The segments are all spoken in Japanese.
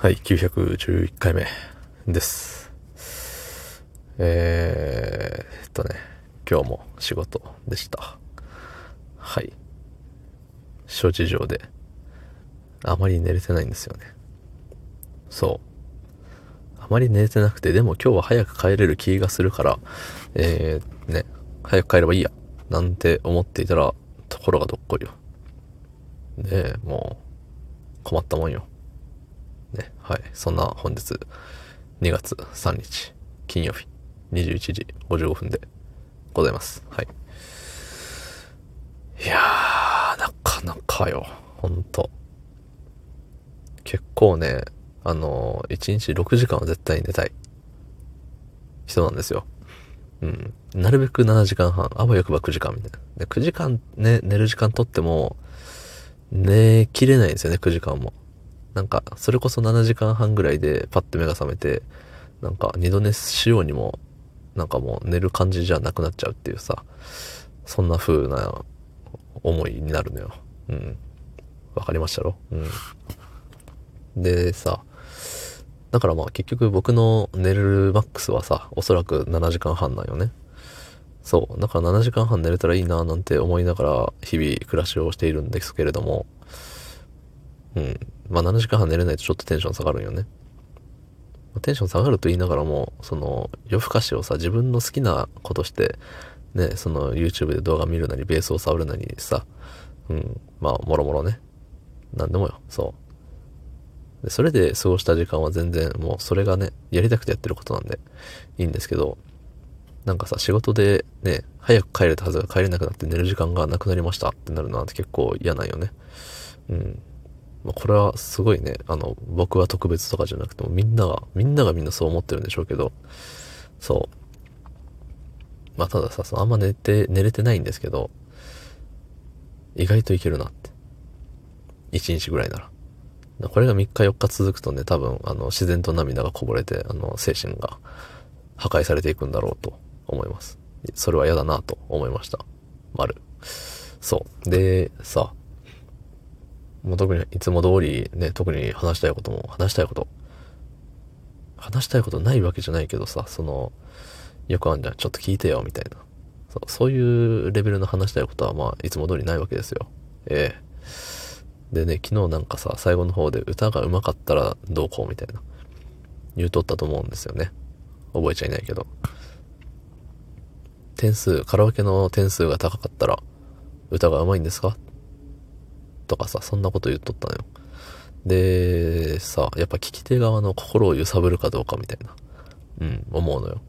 はい、911回目です。えー、っとね、今日も仕事でした。はい。諸事情で、あまり寝れてないんですよね。そう。あまり寝れてなくて、でも今日は早く帰れる気がするから、えー、ね、早く帰ればいいや、なんて思っていたら、ところがどっこいよ。ね、もう、困ったもんよ。ね、はい。そんな本日、2月3日、金曜日、21時55分でございます。はい。いやー、なかなかよ、ほんと。結構ね、あのー、1日6時間は絶対に寝たい人なんですよ。うん。なるべく7時間半、あわよくば9時間みたいな。で9時間ね、寝る時間とっても、寝きれないんですよね、9時間も。なんか、それこそ7時間半ぐらいでパッと目が覚めて、なんか二度寝しようにも、なんかもう寝る感じじゃなくなっちゃうっていうさ、そんな風な思いになるのよ。うん。わかりましたろ？うん。でさ、だからまあ結局僕の寝るマックスはさ、おそらく7時間半なんよね。そう。だから7時間半寝れたらいいななんて思いながら日々暮らしをしているんですけれども、うん。まあ7時間半寝れないとちょっとテンション下がるんよね。テンション下がると言いながらも、その夜更かしをさ、自分の好きなことして、ね、その YouTube で動画見るなり、ベースを触るなりさ、うん、まあ、もろもろね。なんでもよ、そう。で、それで過ごした時間は全然もうそれがね、やりたくてやってることなんでいいんですけど、なんかさ、仕事でね、早く帰れたはずが帰れなくなって寝る時間がなくなりましたってなるのは結構嫌なんよね。うん。まあ、これはすごいね、あの、僕は特別とかじゃなくてもみんなが、みんながみんなそう思ってるんでしょうけど、そう。まあ、たださ、そのあんま寝て、寝れてないんですけど、意外といけるなって。1日ぐらいなら。これが3日4日続くとね、多分、あの、自然と涙がこぼれて、あの、精神が破壊されていくんだろうと思います。それは嫌だなと思いました。丸。そう。で、さ、もう特にいつも通りね、特に話したいことも、話したいこと。話したいことないわけじゃないけどさ、その、よくあんじゃん、ちょっと聞いてよ、みたいな。そうそういうレベルの話したいことは、まあ、いつも通りないわけですよ。ええでね、昨日なんかさ、最後の方で歌が上手かったらどうこうみたいな、言うとったと思うんですよね。覚えちゃいないけど。点数、カラオケの点数が高かったら、歌が上手いんですかとかさ、そんなこと言っとったのよ。で、さ、やっぱ聞き手側の心を揺さぶるかどうかみたいな、うん、思うのよ。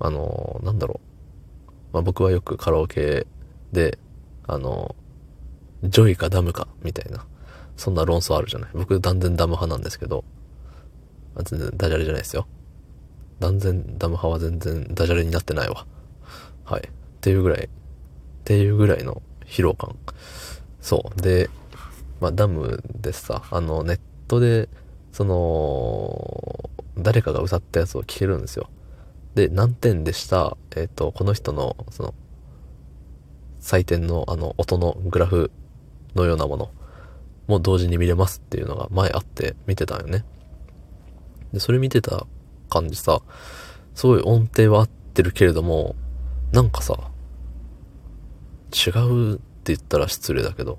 あの、なんだろう。まあ、僕はよくカラオケで、あの、 JOYかダムか、みたいな。そんな論争あるじゃない。僕断然ダム派なんですけど、全然ダジャレじゃないですよ。断然ダム派は全然ダジャレになってないわ。はい。っていうぐらい、っていうぐらいの疲労感。そう。で、まあ、ダムでさ、あの、ネットで、その、誰かが歌ったやつを聞けるんですよ。で、何点でした、えっ、と、この人の、その、採点のあの、音のグラフのようなものも同時に見れますっていうのが前あって見てたんよね。で、それ見てた感じさ、すごい音程は合ってるけれども、なんかさ、違うって言ったら失礼だけど、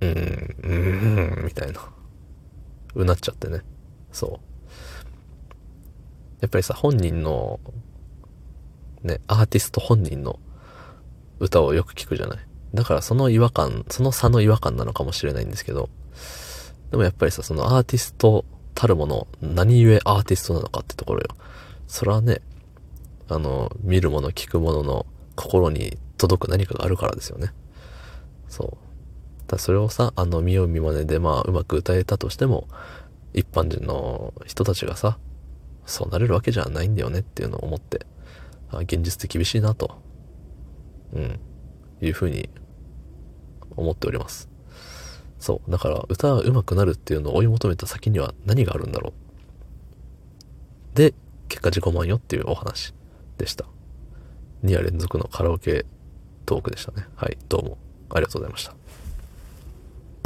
うーん、うーん、みたいな、うなっちゃってね。そう。やっぱりさ、本人の、ね、アーティスト本人の歌をよく聞くじゃない。だからその違和感、その差の違和感なのかもしれないんですけど、でもやっぱりさ、そのアーティストたるもの、何故アーティストなのかってところよ。それはね、あの、見るもの、聞くものの心に届く何かがあるからですよね。そう。だそれをさ、あの、見よう見まねで、まあ、うまく歌えたとしても、一般人の人たちがさ、そうなれるわけじゃないんだよねっていうのを思って、あ現実って厳しいなと、うん、いうふうに思っております。そう。だから、歌が上手くなるっていうのを追い求めた先には何があるんだろう。で、結果自己満よっていうお話でした。2夜連続のカラオケトークでしたね。はい、どうもありがとうございました。